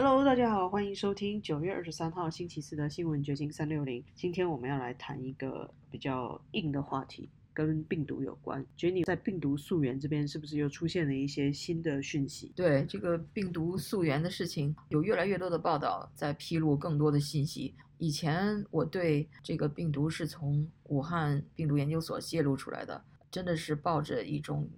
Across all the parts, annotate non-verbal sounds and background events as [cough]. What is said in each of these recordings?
Hello，大家好，欢迎收听九月二十三号星期四的新闻掘金三六零。今天我们要来谈一个比较硬的话题，跟病毒有关。觉得你在病毒溯源这边是不是又出现了一些新的讯息？对这个病毒溯源的事情，有越来越多的报道在披露更多的信息。以前我对这个病毒是从武汉病毒研究所泄露出来的，真的是抱着一种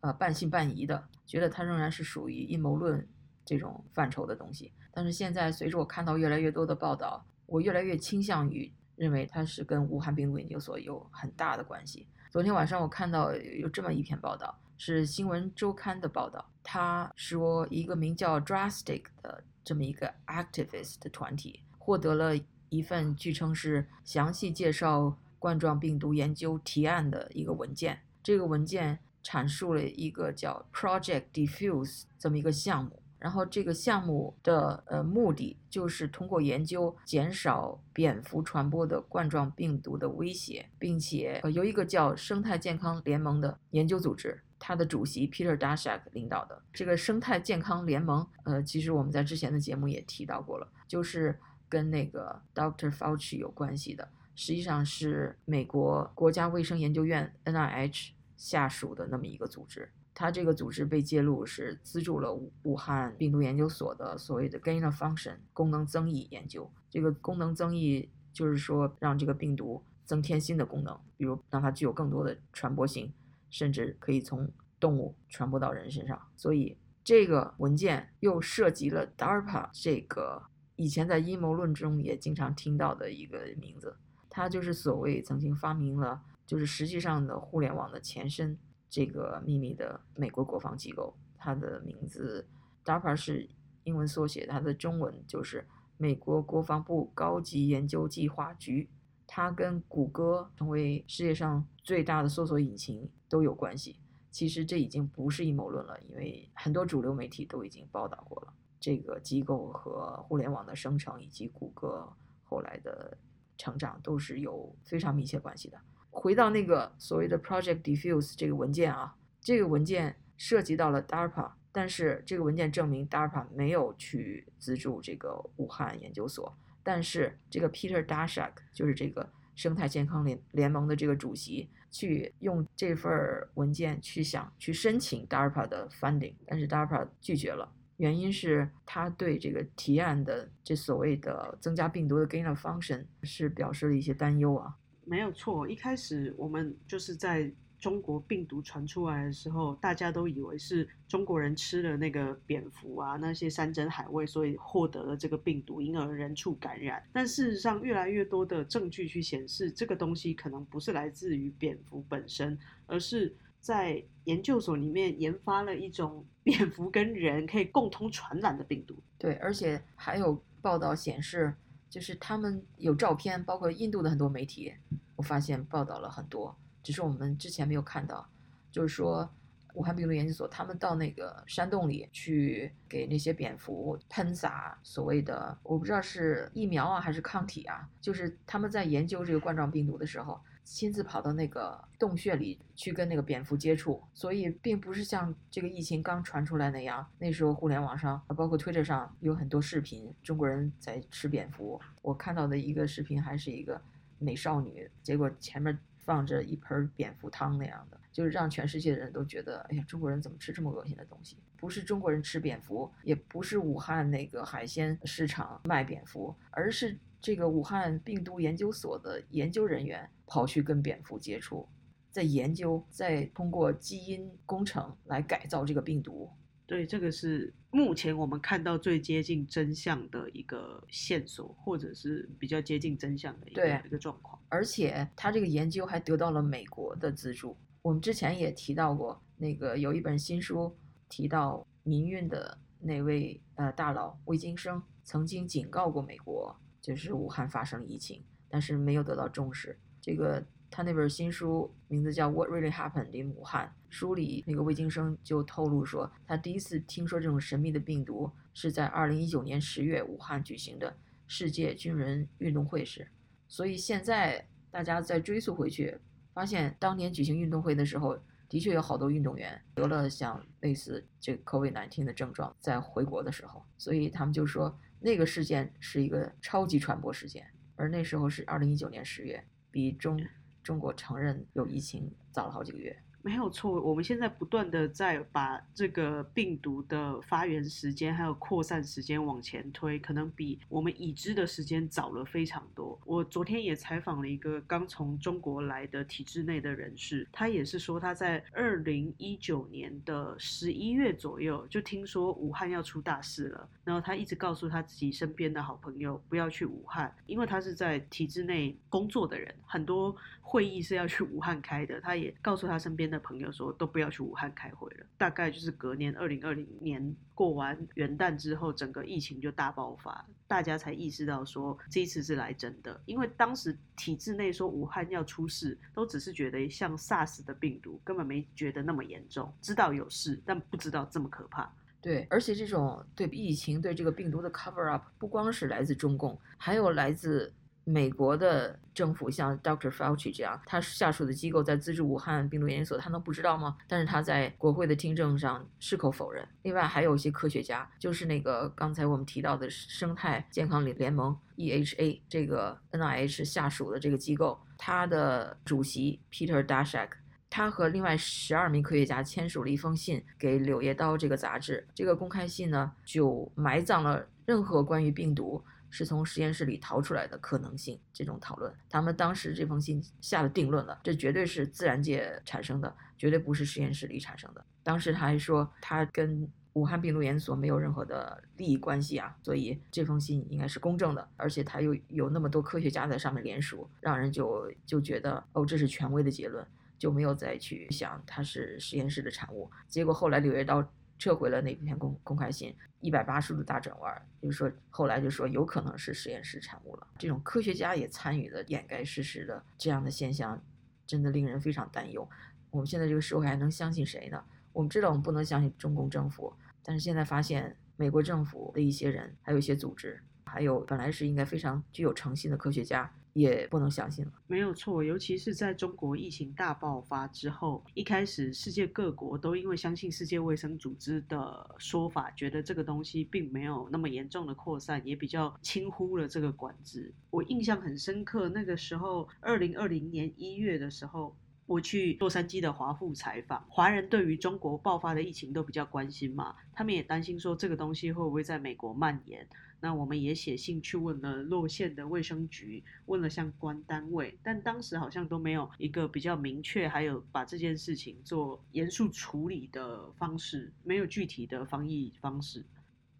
呃半信半疑的，觉得它仍然是属于阴谋论。这种范畴的东西，但是现在随着我看到越来越多的报道，我越来越倾向于认为它是跟武汉病毒研究所有很大的关系。昨天晚上我看到有这么一篇报道，是新闻周刊的报道，他说一个名叫 Drastic 的这么一个 activist 的团体获得了一份据称是详细介绍冠状病毒研究提案的一个文件，这个文件阐述了一个叫 Project Diffuse 这么一个项目。然后这个项目的呃目的就是通过研究减少蝙蝠传播的冠状病毒的威胁，并且呃由一个叫生态健康联盟的研究组织，它的主席 Peter Daszak 领导的这个生态健康联盟，呃，其实我们在之前的节目也提到过了，就是跟那个 Dr. Fauci 有关系的，实际上是美国国家卫生研究院 NIH 下属的那么一个组织。他这个组织被揭露是资助了武武汉病毒研究所的所谓的 gain of function 功能增益研究。这个功能增益就是说让这个病毒增添新的功能，比如让它具有更多的传播性，甚至可以从动物传播到人身上。所以这个文件又涉及了 DARPA 这个以前在阴谋论中也经常听到的一个名字，它就是所谓曾经发明了，就是实际上的互联网的前身。这个秘密的美国国防机构，它的名字 DARPA 是英文缩写，它的中文就是美国国防部高级研究计划局。它跟谷歌成为世界上最大的搜索引擎都有关系。其实这已经不是阴谋论了，因为很多主流媒体都已经报道过了。这个机构和互联网的生成以及谷歌后来的成长都是有非常密切关系的。回到那个所谓的 Project Diffuse 这个文件啊，这个文件涉及到了 DARPA，但是这个文件证明 DARPA 没有去资助这个武汉研究所，但是这个 Peter Daszak 就是这个生态健康联联盟的这个主席，去用这份文件去想去申请 DARPA 的 funding，但是 DARPA 拒绝了，原因是他对这个提案的这所谓的增加病毒的 gain of function 是表示了一些担忧啊。没有错，一开始我们就是在中国病毒传出来的时候，大家都以为是中国人吃了那个蝙蝠啊，那些山珍海味，所以获得了这个病毒，因而人畜感染。但事实上，越来越多的证据去显示，这个东西可能不是来自于蝙蝠本身，而是在研究所里面研发了一种 [laughs] 蝙蝠跟人可以共同传染的病毒。对，而且还有报道显示。就是他们有照片，包括印度的很多媒体，我发现报道了很多，只是我们之前没有看到。就是说，武汉病毒研究所他们到那个山洞里去给那些蝙蝠喷洒所谓的，我不知道是疫苗啊还是抗体啊，就是他们在研究这个冠状病毒的时候。亲自跑到那个洞穴里去跟那个蝙蝠接触，所以并不是像这个疫情刚传出来那样。那时候互联网上，包括推特上有很多视频，中国人在吃蝙蝠。我看到的一个视频还是一个美少女，结果前面放着一盆蝙蝠汤那样的，就是让全世界的人都觉得，哎呀，中国人怎么吃这么恶心的东西？不是中国人吃蝙蝠，也不是武汉那个海鲜市场卖蝙蝠，而是。这个武汉病毒研究所的研究人员跑去跟蝙蝠接触，在研究，在通过基因工程来改造这个病毒。对，这个是目前我们看到最接近真相的一个线索，或者是比较接近真相的一个一个状况。而且他这个研究还得到了美国的资助。我们之前也提到过，那个有一本新书提到民运的那位呃大佬魏京生曾经警告过美国。就是武汉发生疫情，但是没有得到重视。这个他那本新书名字叫《What Really Happened in 武汉》，书里那个魏京生就透露说，他第一次听说这种神秘的病毒是在2019年10月武汉举行的世界军人运动会时。所以现在大家再追溯回去，发现当年举行运动会的时候，的确有好多运动员得了像类似这个 COVID-19 的症状，在回国的时候，所以他们就说那个事件是一个超级传播事件，而那时候是二零一九年十月，比中中国承认有疫情早了好几个月。没有错，我们现在不断的在把这个病毒的发源时间还有扩散时间往前推，可能比我们已知的时间早了非常多。我昨天也采访了一个刚从中国来的体制内的人士，他也是说他在二零一九年的十一月左右就听说武汉要出大事了，然后他一直告诉他自己身边的好朋友不要去武汉，因为他是在体制内工作的人，很多会议是要去武汉开的，他也告诉他身边的。朋友说都不要去武汉开会了，大概就是隔年二零二零年过完元旦之后，整个疫情就大爆发，大家才意识到说这一次是来真的。因为当时体制内说武汉要出事，都只是觉得像 SARS 的病毒，根本没觉得那么严重，知道有事，但不知道这么可怕。对，而且这种对疫情对这个病毒的 cover up，不光是来自中共，还有来自。美国的政府像 Dr. Fauci 这样，他下属的机构在资助武汉病毒研究所，他能不知道吗？但是他在国会的听证上矢口否认。另外还有一些科学家，就是那个刚才我们提到的生态健康联联盟 EHA 这个 NIH 下属的这个机构，他的主席 Peter Daszak，他和另外十二名科学家签署了一封信给《柳叶刀》这个杂志。这个公开信呢，就埋葬了任何关于病毒。是从实验室里逃出来的可能性，这种讨论，他们当时这封信下了定论了，这绝对是自然界产生的，绝对不是实验室里产生的。当时他还说，他跟武汉病毒研究所没有任何的利益关系啊，所以这封信应该是公正的，而且他又有那么多科学家在上面联署，让人就就觉得哦，这是权威的结论，就没有再去想它是实验室的产物。结果后来《柳叶刀》。撤回了那篇公公开信，一百八十度大转弯，就是说后来就说有可能是实验室产物了。这种科学家也参与了掩盖事实的这样的现象，真的令人非常担忧。我们现在这个社会还能相信谁呢？我们知道我们不能相信中共政府，但是现在发现美国政府的一些人，还有一些组织，还有本来是应该非常具有诚信的科学家。也不能相信了，没有错，尤其是在中国疫情大爆发之后，一开始世界各国都因为相信世界卫生组织的说法，觉得这个东西并没有那么严重的扩散，也比较轻忽了这个管制。我印象很深刻，那个时候二零二零年一月的时候，我去洛杉矶的华富采访，华人对于中国爆发的疫情都比较关心嘛，他们也担心说这个东西会不会在美国蔓延。那我们也写信去问了洛县的卫生局，问了相关单位，但当时好像都没有一个比较明确，还有把这件事情做严肃处理的方式，没有具体的防疫方式。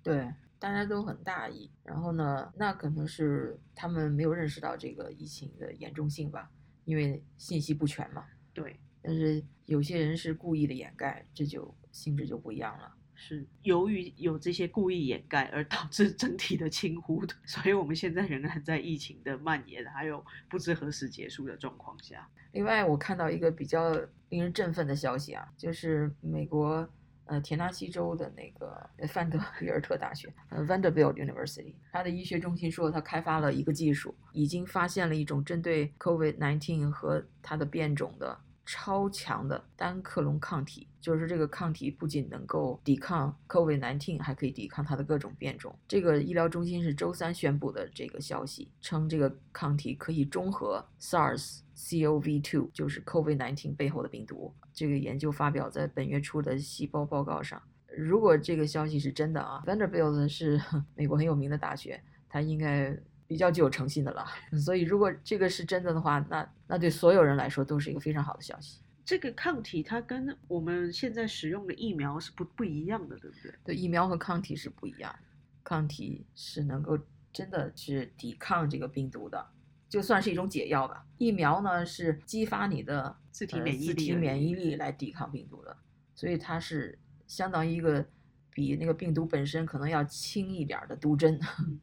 对，大家都很大意。然后呢，那可能是他们没有认识到这个疫情的严重性吧，因为信息不全嘛。对，但是有些人是故意的掩盖，这就性质就不一样了。是由于有这些故意掩盖而导致整体的轻忽的，所以我们现在仍然在疫情的蔓延还有不知何时结束的状况下。另外，我看到一个比较令人振奋的消息啊，就是美国呃田纳西州的那个范德比尔特大学呃 Vanderbilt University，它的医学中心说，它开发了一个技术，已经发现了一种针对 COVID-19 和它的变种的。超强的单克隆抗体，就是这个抗体不仅能够抵抗 COVID-19，还可以抵抗它的各种变种。这个医疗中心是周三宣布的这个消息，称这个抗体可以中和 SARS-CoV-2，就是 COVID-19 背后的病毒。这个研究发表在本月初的细胞报告上。如果这个消息是真的啊，Vanderbilt 是 [laughs] 美国很有名的大学，它应该。比较具有诚信的了，所以如果这个是真的的话，那那对所有人来说都是一个非常好的消息。这个抗体它跟我们现在使用的疫苗是不不一样的，对不对？对，疫苗和抗体是不一样，抗体是能够真的是抵抗这个病毒的，就算是一种解药吧。疫苗呢是激发你的自体免疫力，自体免疫力来抵抗病毒的，所以它是相当于一个。比那个病毒本身可能要轻一点的毒针，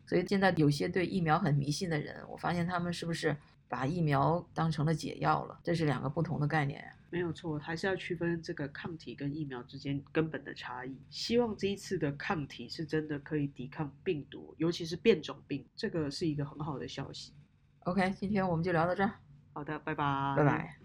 所以现在有些对疫苗很迷信的人，我发现他们是不是把疫苗当成了解药了？这是两个不同的概念呀。没有错，还是要区分这个抗体跟疫苗之间根本的差异。希望这一次的抗体是真的可以抵抗病毒，尤其是变种病，这个是一个很好的消息。OK，今天我们就聊到这儿。好的，拜拜，拜拜。